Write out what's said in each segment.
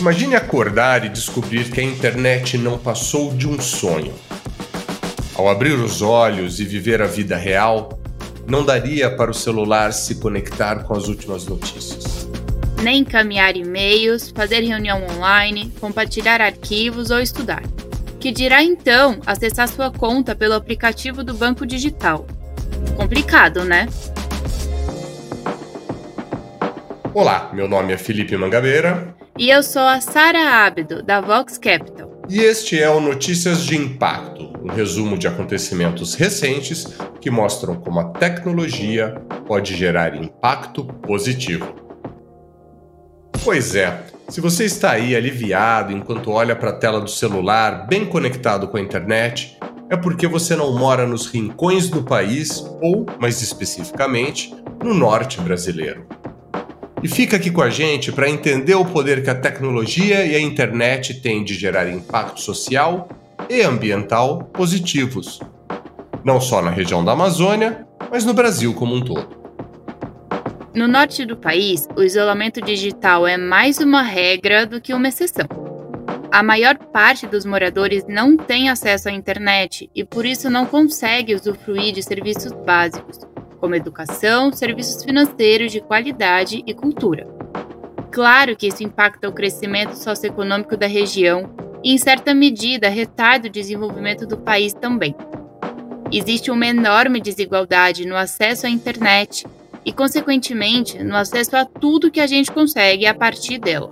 Imagine acordar e descobrir que a internet não passou de um sonho. Ao abrir os olhos e viver a vida real, não daria para o celular se conectar com as últimas notícias. Nem encaminhar e-mails, fazer reunião online, compartilhar arquivos ou estudar. Que dirá então acessar sua conta pelo aplicativo do banco digital. Complicado, né? Olá, meu nome é Felipe Mangabeira. E eu sou a Sara Abdo, da Vox Capital. E este é o Notícias de Impacto, um resumo de acontecimentos recentes que mostram como a tecnologia pode gerar impacto positivo. Pois é, se você está aí aliviado enquanto olha para a tela do celular, bem conectado com a internet, é porque você não mora nos rincões do país ou, mais especificamente, no norte brasileiro. E fica aqui com a gente para entender o poder que a tecnologia e a internet têm de gerar impacto social e ambiental positivos, não só na região da Amazônia, mas no Brasil como um todo. No norte do país, o isolamento digital é mais uma regra do que uma exceção. A maior parte dos moradores não tem acesso à internet e por isso não consegue usufruir de serviços básicos, como educação, serviços financeiros de qualidade e cultura. Claro que isso impacta o crescimento socioeconômico da região e, em certa medida, retarda o desenvolvimento do país também. Existe uma enorme desigualdade no acesso à internet e, consequentemente, no acesso a tudo que a gente consegue a partir dela.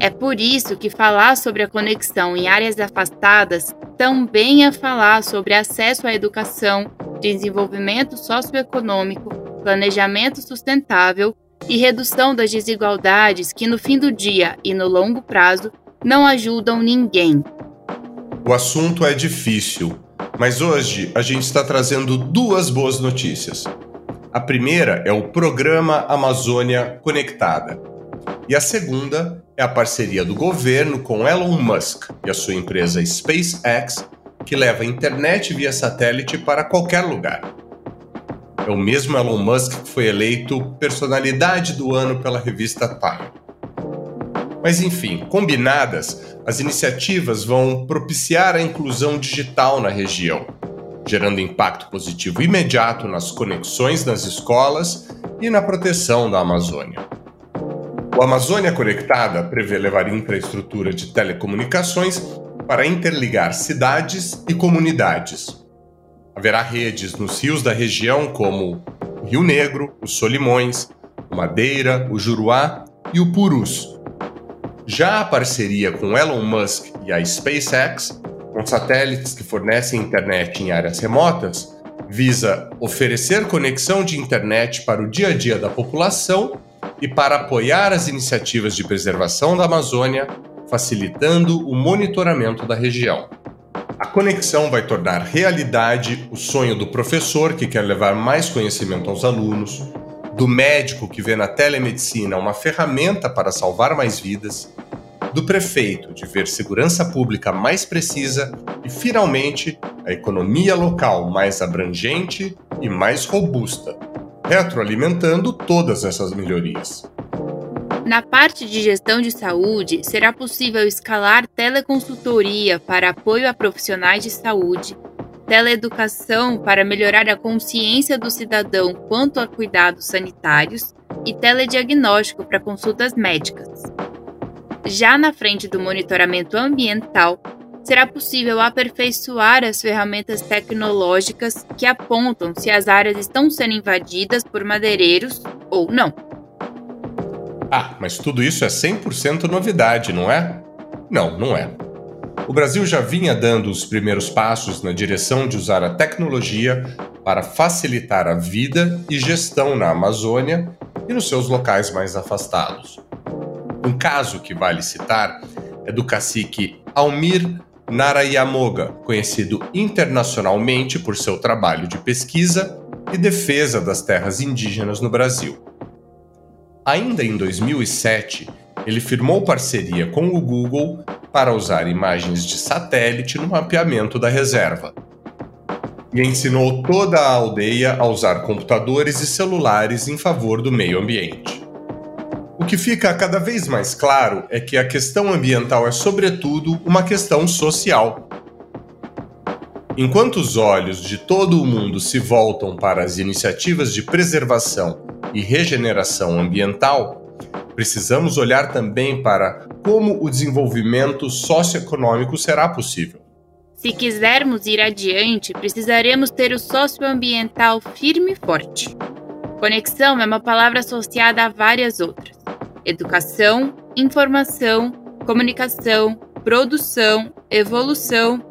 É por isso que falar sobre a conexão em áreas afastadas também é falar sobre acesso à educação, desenvolvimento socioeconômico, planejamento sustentável e redução das desigualdades que, no fim do dia e no longo prazo, não ajudam ninguém. O assunto é difícil, mas hoje a gente está trazendo duas boas notícias. A primeira é o Programa Amazônia Conectada. E a segunda é a parceria do governo com Elon Musk e a sua empresa SpaceX que leva a internet via satélite para qualquer lugar. É o mesmo Elon Musk que foi eleito personalidade do ano pela revista Time. Mas enfim, combinadas, as iniciativas vão propiciar a inclusão digital na região, gerando impacto positivo imediato nas conexões nas escolas e na proteção da Amazônia. O Amazônia Conectada prevê levar infraestrutura de telecomunicações para interligar cidades e comunidades. Haverá redes nos rios da região como o Rio Negro, os Solimões, o Madeira, o Juruá e o Purus. Já a parceria com Elon Musk e a SpaceX, com satélites que fornecem internet em áreas remotas, visa oferecer conexão de internet para o dia a dia da população e para apoiar as iniciativas de preservação da Amazônia facilitando o monitoramento da região. A conexão vai tornar realidade o sonho do professor que quer levar mais conhecimento aos alunos, do médico que vê na telemedicina uma ferramenta para salvar mais vidas, do prefeito de ver segurança pública mais precisa e, finalmente, a economia local mais abrangente e mais robusta, retroalimentando todas essas melhorias. Na parte de gestão de saúde, será possível escalar teleconsultoria para apoio a profissionais de saúde, teleeducação para melhorar a consciência do cidadão quanto a cuidados sanitários e telediagnóstico para consultas médicas. Já na frente do monitoramento ambiental, será possível aperfeiçoar as ferramentas tecnológicas que apontam se as áreas estão sendo invadidas por madeireiros ou não. Ah, mas tudo isso é 100% novidade, não é? Não, não é. O Brasil já vinha dando os primeiros passos na direção de usar a tecnologia para facilitar a vida e gestão na Amazônia e nos seus locais mais afastados. Um caso que vale citar é do cacique Almir Narayamoga, conhecido internacionalmente por seu trabalho de pesquisa e defesa das terras indígenas no Brasil. Ainda em 2007, ele firmou parceria com o Google para usar imagens de satélite no mapeamento da reserva. E ensinou toda a aldeia a usar computadores e celulares em favor do meio ambiente. Que fica cada vez mais claro é que a questão ambiental é, sobretudo, uma questão social. Enquanto os olhos de todo o mundo se voltam para as iniciativas de preservação e regeneração ambiental, precisamos olhar também para como o desenvolvimento socioeconômico será possível. Se quisermos ir adiante, precisaremos ter o socioambiental firme e forte. Conexão é uma palavra associada a várias outras: educação, informação, comunicação, produção, evolução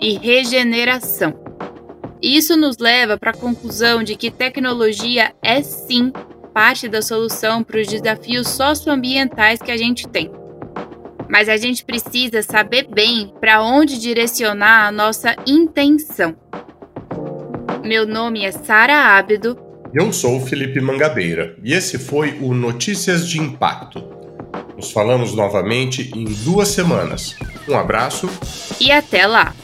e regeneração. Isso nos leva para a conclusão de que tecnologia é sim parte da solução para os desafios socioambientais que a gente tem mas a gente precisa saber bem para onde direcionar a nossa intenção. Meu nome é Sara Ábido. Eu sou Felipe Mangabeira e esse foi o Notícias de Impacto. Nos falamos novamente em duas semanas. Um abraço e até lá!